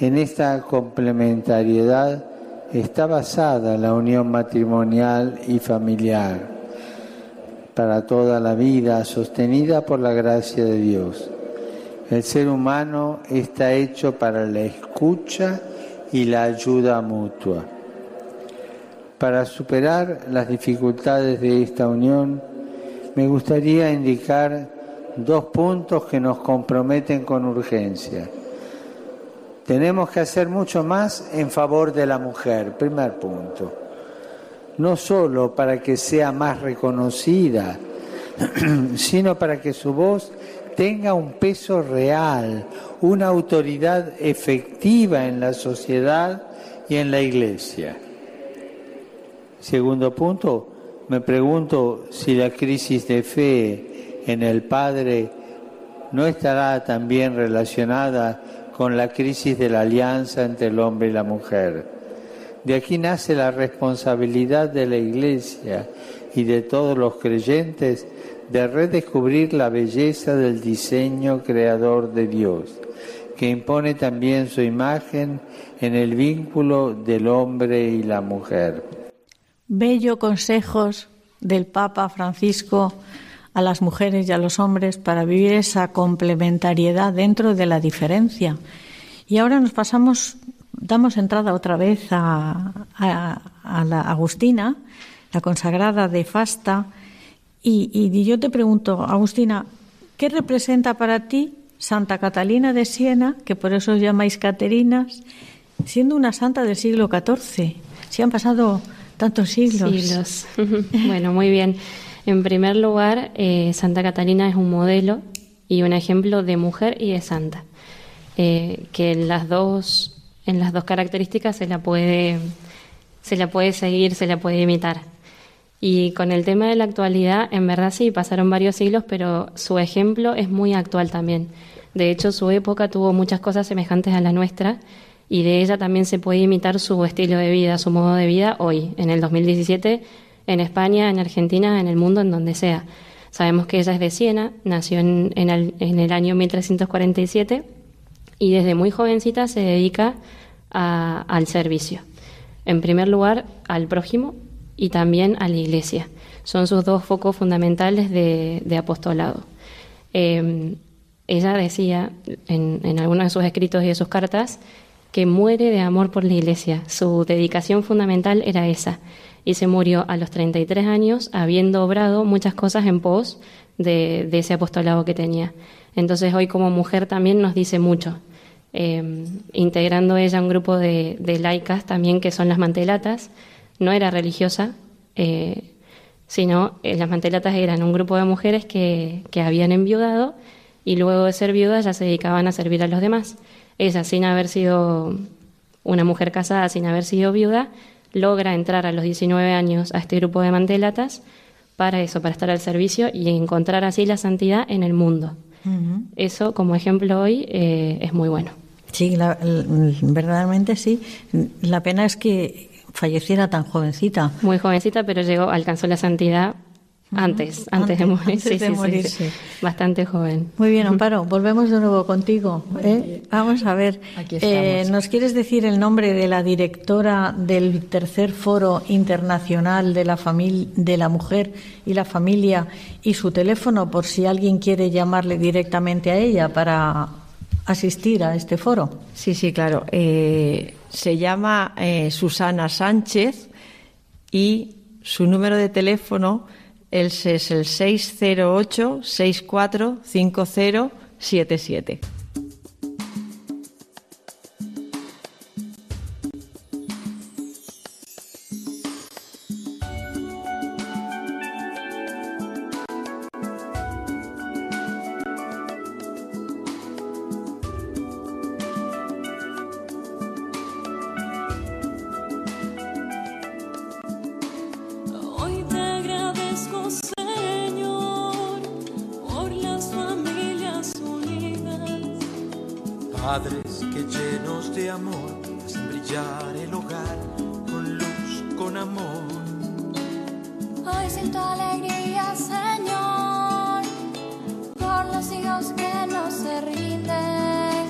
En esta complementariedad está basada la unión matrimonial y familiar para toda la vida sostenida por la gracia de Dios. El ser humano está hecho para la escucha y la ayuda mutua. Para superar las dificultades de esta unión, me gustaría indicar dos puntos que nos comprometen con urgencia. Tenemos que hacer mucho más en favor de la mujer, primer punto. No solo para que sea más reconocida, <clears throat> sino para que su voz tenga un peso real, una autoridad efectiva en la sociedad y en la iglesia. Segundo punto, me pregunto si la crisis de fe en el padre no estará también relacionada con la crisis de la alianza entre el hombre y la mujer. De aquí nace la responsabilidad de la Iglesia y de todos los creyentes de redescubrir la belleza del diseño creador de Dios, que impone también su imagen en el vínculo del hombre y la mujer. Bello consejos del Papa Francisco a las mujeres y a los hombres para vivir esa complementariedad dentro de la diferencia. Y ahora nos pasamos, damos entrada otra vez a, la Agustina, la consagrada de Fasta, y, y yo te pregunto, Agustina, ¿qué representa para ti Santa Catalina de Siena, que por eso os llamáis Caterinas, siendo una santa del siglo XIV? Si han pasado tantos siglos. Siglos. <laughs> bueno, muy bien. En primer lugar, eh, Santa Catalina es un modelo y un ejemplo de mujer y de santa, eh, que las dos en las dos características se la puede se la puede seguir, se la puede imitar. Y con el tema de la actualidad, en verdad sí, pasaron varios siglos, pero su ejemplo es muy actual también. De hecho, su época tuvo muchas cosas semejantes a la nuestra y de ella también se puede imitar su estilo de vida, su modo de vida hoy, en el 2017 en España, en Argentina, en el mundo, en donde sea. Sabemos que ella es de Siena, nació en, el, año 1347 y desde muy jovencita se dedica al servicio. En primer lugar, al prójimo y también a la iglesia. Son sus dos focos fundamentales de, apostolado. Em, ella decía en, algunos de sus escritos y de sus cartas que muere de amor por la iglesia. Su dedicación fundamental era esa y se murió a los 33 años habiendo obrado muchas cosas en pos de, ese apostolado que tenía. Entonces hoy como mujer también nos dice mucho, eh, integrando ella un grupo de, laicas también que son las mantelatas, no era religiosa, eh, sino eh, las mantelatas eran un grupo de mujeres que, que habían enviudado y luego de ser viudas ya se dedicaban a servir a los demás. Ella, sin haber sido una mujer casada, sin haber sido viuda, logra entrar a los 19 años a este grupo de mantelatas para eso, para estar al servicio y encontrar así la santidad en el mundo. Eso, como ejemplo hoy, eh, es muy bueno. Sí, verdaderamente sí. La pena es que falleciera tan jovencita. Muy jovencita, pero llegó, alcanzó la santidad antes, antes, de morir. sí, sí, Bastante joven. Muy bien, Amparo, volvemos de nuevo contigo. ¿eh? Vamos a ver, eh, ¿nos quieres decir el nombre de la directora del tercer foro internacional de la, de la mujer y la familia y su teléfono por si alguien quiere llamarle directamente a ella para asistir a este foro? Sí, sí, claro. Eh, se llama Susana Sánchez y su número de teléfono el es el 608 645077. llenos de amor, hacen brillar el hogar con luz, con amor. Hoy siento alegría, Señor, por los hijos que no se rinden.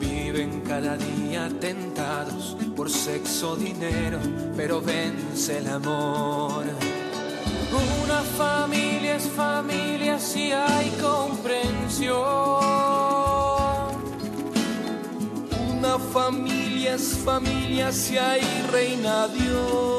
Viven cada día tentados por sexo, dinero, pero vence el amor. Una familia es familia si hay comprensión una familia es familia si hay reina Dios.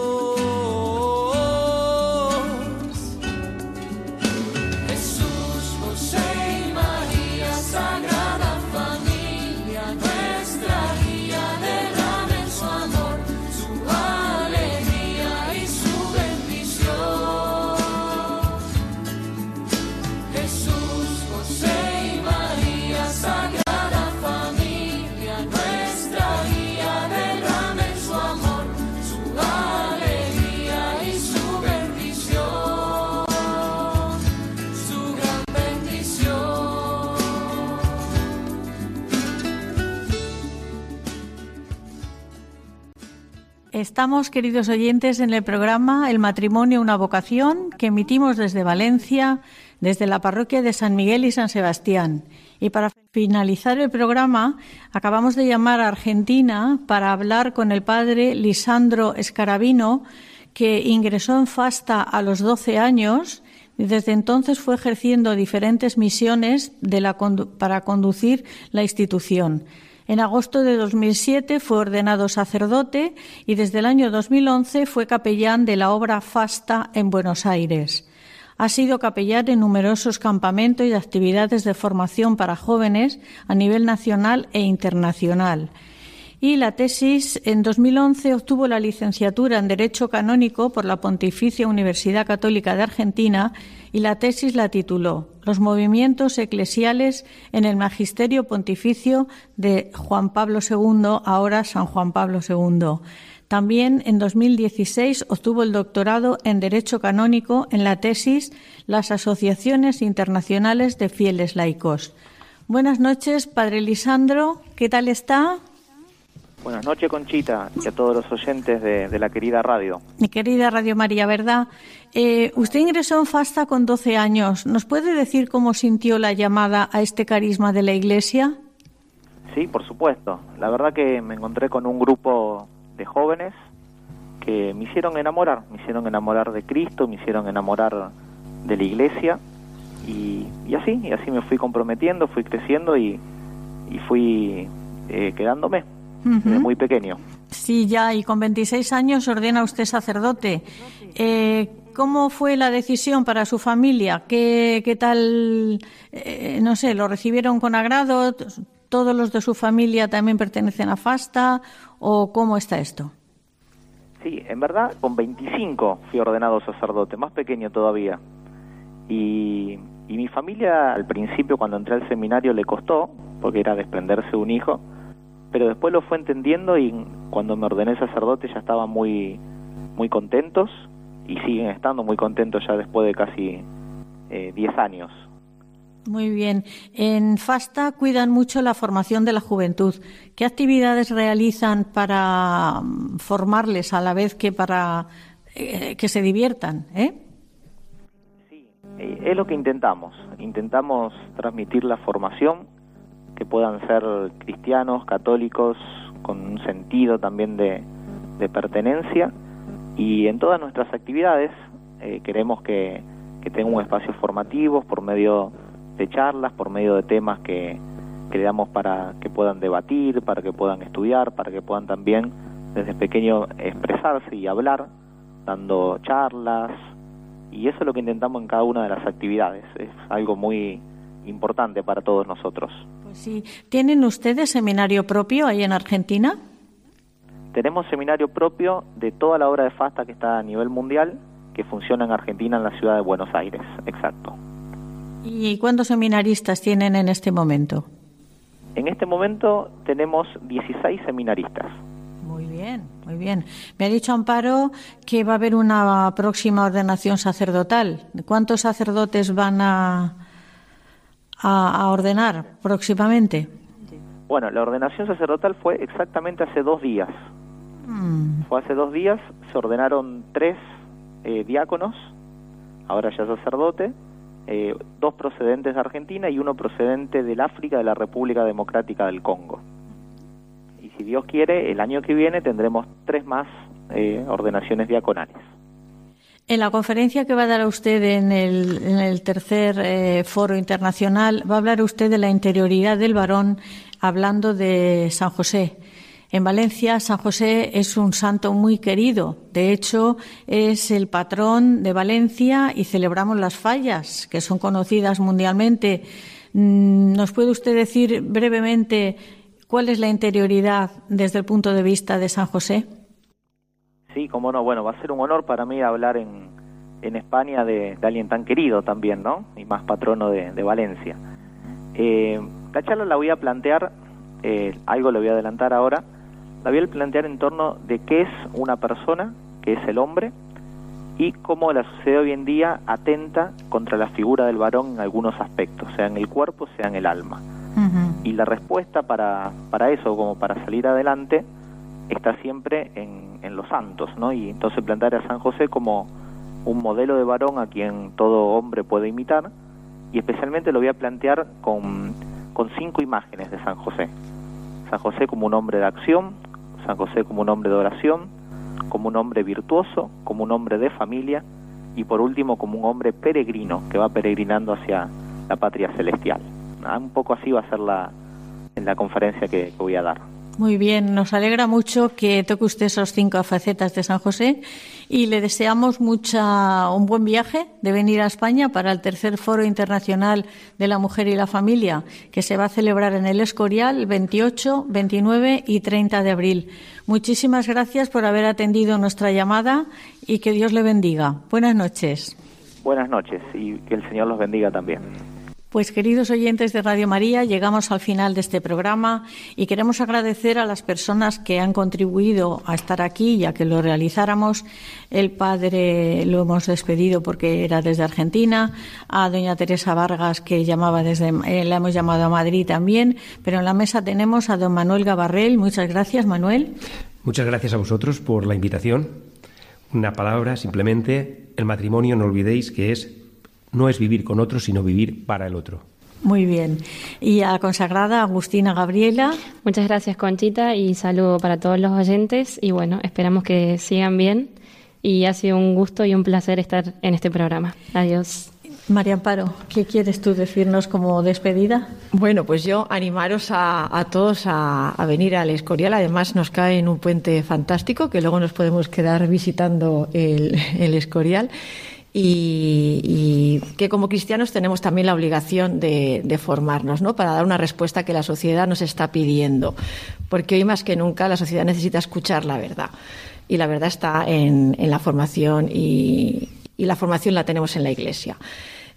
Estamos, queridos oyentes, en el programa El matrimonio, una vocación que emitimos desde Valencia, desde la parroquia de San Miguel y San Sebastián. Y para finalizar el programa, acabamos de llamar a Argentina para hablar con el padre Lisandro Escarabino, que ingresó en Fasta a los 12 años y desde entonces fue ejerciendo diferentes misiones para conducir la institución. En agosto de 2007 fue ordenado sacerdote y desde el año 2011 fue capellán de la obra Fasta en Buenos Aires. Ha sido capellán en numerosos campamentos y actividades de formación para jóvenes a nivel nacional e internacional. Y la tesis en 2011 obtuvo la licenciatura en Derecho Canónico por la Pontificia Universidad Católica de Argentina y la tesis la tituló Los movimientos eclesiales en el Magisterio Pontificio de Juan Pablo II, ahora San Juan Pablo II. También en 2016 obtuvo el doctorado en Derecho Canónico en la tesis Las Asociaciones Internacionales de Fieles Laicos. Buenas noches, Padre Lisandro. ¿Qué tal está? Buenas noches, Conchita, y a todos los oyentes de, la querida radio. Mi querida Radio María, ¿verdad? Eh, usted ingresó en FASTA con 12 años. ¿Nos puede decir cómo sintió la llamada a este carisma de la Iglesia? Sí, por supuesto. La verdad que me encontré con un grupo de jóvenes que me hicieron enamorar, me hicieron enamorar de Cristo, me hicieron enamorar de la Iglesia y, así, y así me fui comprometiendo, fui creciendo y, fui eh, quedándome muy pequeño. Sí, ya, y con 26 años ordena usted sacerdote. Eh, ¿Cómo fue la decisión para su familia? ¿Qué, qué tal, eh, no sé, lo recibieron con agrado? ¿Todos los de su familia también pertenecen a FASTA? ¿O cómo está esto? Sí, en verdad, con 25 fui ordenado sacerdote, más pequeño todavía. Y, y mi familia, al principio, cuando entré al seminario, le costó, porque era desprenderse de un hijo pero después lo fue entendiendo y cuando me ordené sacerdote ya estaban muy, muy contentos y siguen estando muy contentos ya después de casi 10 eh, años. Muy bien. En FASTA cuidan mucho la formación de la juventud. ¿Qué actividades realizan para mm, formarles a la vez que para eh, que se diviertan? Eh? Sí, es lo que intentamos. Intentamos transmitir la formación que puedan ser cristianos, católicos, con un sentido también de, pertenencia. Y en todas nuestras actividades eh, queremos que, que tengan un espacio formativo por medio de charlas, por medio de temas que, que le damos para que puedan debatir, para que puedan estudiar, para que puedan también desde pequeño expresarse y hablar, dando charlas, y eso es lo que intentamos en cada una de las actividades. Es algo muy importante para todos nosotros. Sí. ¿Tienen ustedes seminario propio ahí en Argentina? Tenemos seminario propio de toda la obra de FASTA que está a nivel mundial, que funciona en Argentina, en la ciudad de Buenos Aires, exacto. ¿Y cuántos seminaristas tienen en este momento? En este momento tenemos 16 seminaristas. Muy bien, muy bien. Me ha dicho Amparo que va a haber una próxima ordenación sacerdotal. ¿Cuántos sacerdotes van a, a, ordenar próximamente? Bueno, la ordenación sacerdotal fue exactamente hace dos días. Mm. Fue hace dos días, se ordenaron tres eh, diáconos, ahora ya sacerdote, eh, dos procedentes de Argentina y uno procedente del África, de la República Democrática del Congo. Y si Dios quiere, el año que viene tendremos tres más eh, ordenaciones diaconales. En la conferencia que va a dar usted en el, tercer eh, foro internacional, va a hablar usted de la interioridad del varón, hablando de San José. En Valencia, San José es un santo muy querido. De hecho, es el patrón de Valencia y celebramos las fallas, que son conocidas mundialmente. Mm, ¿Nos puede usted decir brevemente cuál es la interioridad desde el punto de vista de San José? Sí, como no, bueno, va a ser un honor para mí hablar en, en España de, alguien tan querido también, ¿no? Y más patrono de, Valencia. Eh, la charla la voy a plantear, eh, algo le voy a adelantar ahora, la voy a plantear en torno de qué es una persona, qué es el hombre, y cómo la sociedad hoy en día atenta contra la figura del varón en algunos aspectos, sea en el cuerpo, sea en el alma. Y la respuesta para, para eso, como para salir adelante, está siempre en, en los santos, ¿no? Y entonces plantear a San José como un modelo de varón a quien todo hombre puede imitar y especialmente lo voy a plantear con, con cinco imágenes de San José. San José como un hombre de acción, San José como un hombre de oración, como un hombre virtuoso, como un hombre de familia y por último como un hombre peregrino que va peregrinando hacia la patria celestial. Ah, un poco así va a ser la, en la conferencia que voy a dar. Muy bien, nos alegra mucho que toque usted esos cinco facetas de San José y le deseamos mucha, un buen viaje de venir a España para el tercer Foro Internacional de la Mujer y la Familia, que se va a celebrar en el Escorial el 28, 29 y 30 de abril. Muchísimas gracias por haber atendido nuestra llamada y que Dios le bendiga. Buenas noches. Buenas noches y que el Señor los bendiga también. Pues queridos oyentes de Radio María, llegamos al final de este programa y queremos agradecer a las personas que han contribuido a estar aquí y a que lo realizáramos. El padre lo hemos despedido porque era desde Argentina, a doña Teresa Vargas que llamaba desde eh, la hemos llamado a Madrid también, pero en la mesa tenemos a don Manuel Gabarrel. Muchas gracias, Manuel. Muchas gracias a vosotros por la invitación. Una palabra, simplemente, el matrimonio, no olvidéis que es no es vivir con otro, sino vivir para el otro. Muy bien. Y a consagrada Agustina Gabriela. Muchas gracias, Conchita, y saludo para todos los oyentes. Y bueno, esperamos que sigan bien. Y ha sido un gusto y un placer estar en este programa. Adiós. María Amparo, ¿qué quieres tú decirnos como despedida? Bueno, pues yo animaros a, todos a, venir al Escorial. Además, nos cae en un puente fantástico que luego nos podemos quedar visitando el, el Escorial y, que como cristianos tenemos también la obligación de, formarnos, ¿no? Para dar una respuesta que la sociedad nos está pidiendo, porque hoy más que nunca la sociedad necesita escuchar la verdad y la verdad está en, la formación y, la formación la tenemos en la Iglesia.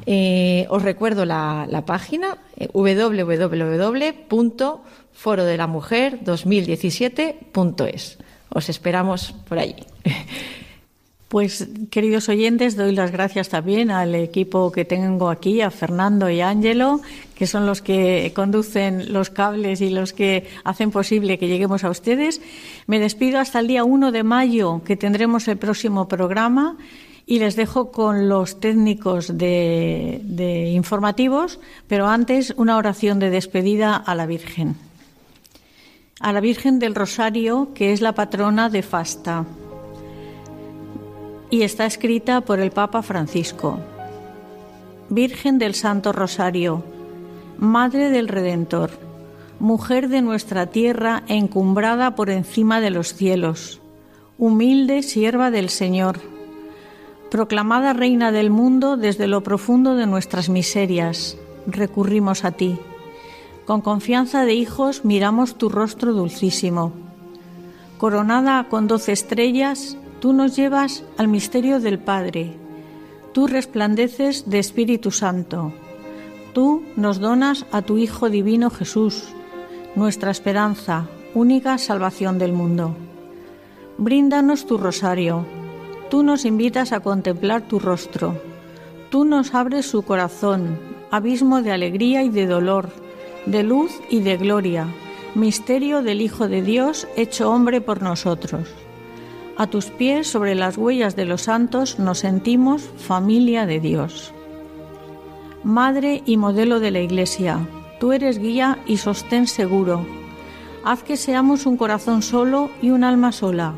Eh, os recuerdo la, la página eh, www.forodelamujer2017.es. Os esperamos por allí. <laughs> Pues, queridos oyentes, doy las gracias también al equipo que tengo aquí, a Fernando y Ángelo, que son los que conducen los cables y los que hacen posible que lleguemos a ustedes. Me despido hasta el día 1 de mayo, que tendremos el próximo programa, y les dejo con los técnicos de, de informativos, pero antes una oración de despedida a la Virgen. A la Virgen del Rosario, que es la patrona de Fasta y está escrita por el Papa Francisco. Virgen del Santo Rosario, Madre del Redentor, mujer de nuestra tierra encumbrada por encima de los cielos, humilde sierva del Señor, proclamada Reina del mundo desde lo profundo de nuestras miserias, recurrimos a ti. Con confianza de hijos miramos tu rostro dulcísimo. Coronada con doce estrellas, Tú nos llevas al misterio del Padre. Tú resplandeces de Espíritu Santo. Tú nos donas a tu Hijo Divino Jesús, nuestra esperanza, única salvación del mundo. Bríndanos tu rosario. Tú nos invitas a contemplar tu rostro. Tú nos abres su corazón, abismo de alegría y de dolor, de luz y de gloria, misterio del Hijo de Dios hecho hombre por nosotros. A tus pies, sobre las huellas de los santos, nos sentimos familia de Dios. Madre y modelo de la Iglesia, tú eres guía y sostén seguro. Haz que seamos un corazón solo y un alma sola,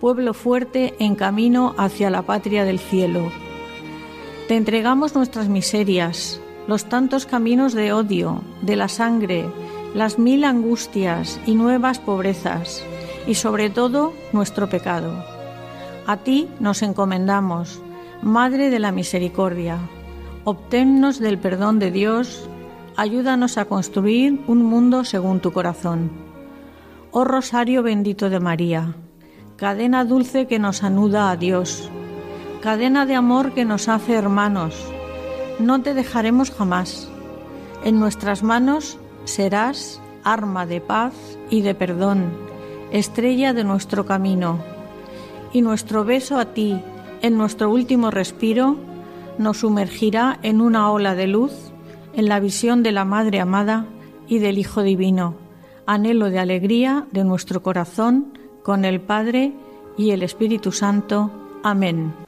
pueblo fuerte en camino hacia la patria del cielo. Te entregamos nuestras miserias, los tantos caminos de odio, de la sangre, las mil angustias y nuevas pobrezas y sobre todo nuestro pecado. A ti nos encomendamos, Madre de la Misericordia. Obténnos del perdón de Dios, ayúdanos a construir un mundo según tu corazón. Oh Rosario bendito de María, cadena dulce que nos anuda a Dios, cadena de amor que nos hace hermanos, no te dejaremos jamás. En nuestras manos serás arma de paz y de perdón estrella de nuestro camino, y nuestro beso a ti en nuestro último respiro nos sumergirá en una ola de luz, en la visión de la Madre amada y del Hijo Divino, anhelo de alegría de nuestro corazón con el Padre y el Espíritu Santo. Amén.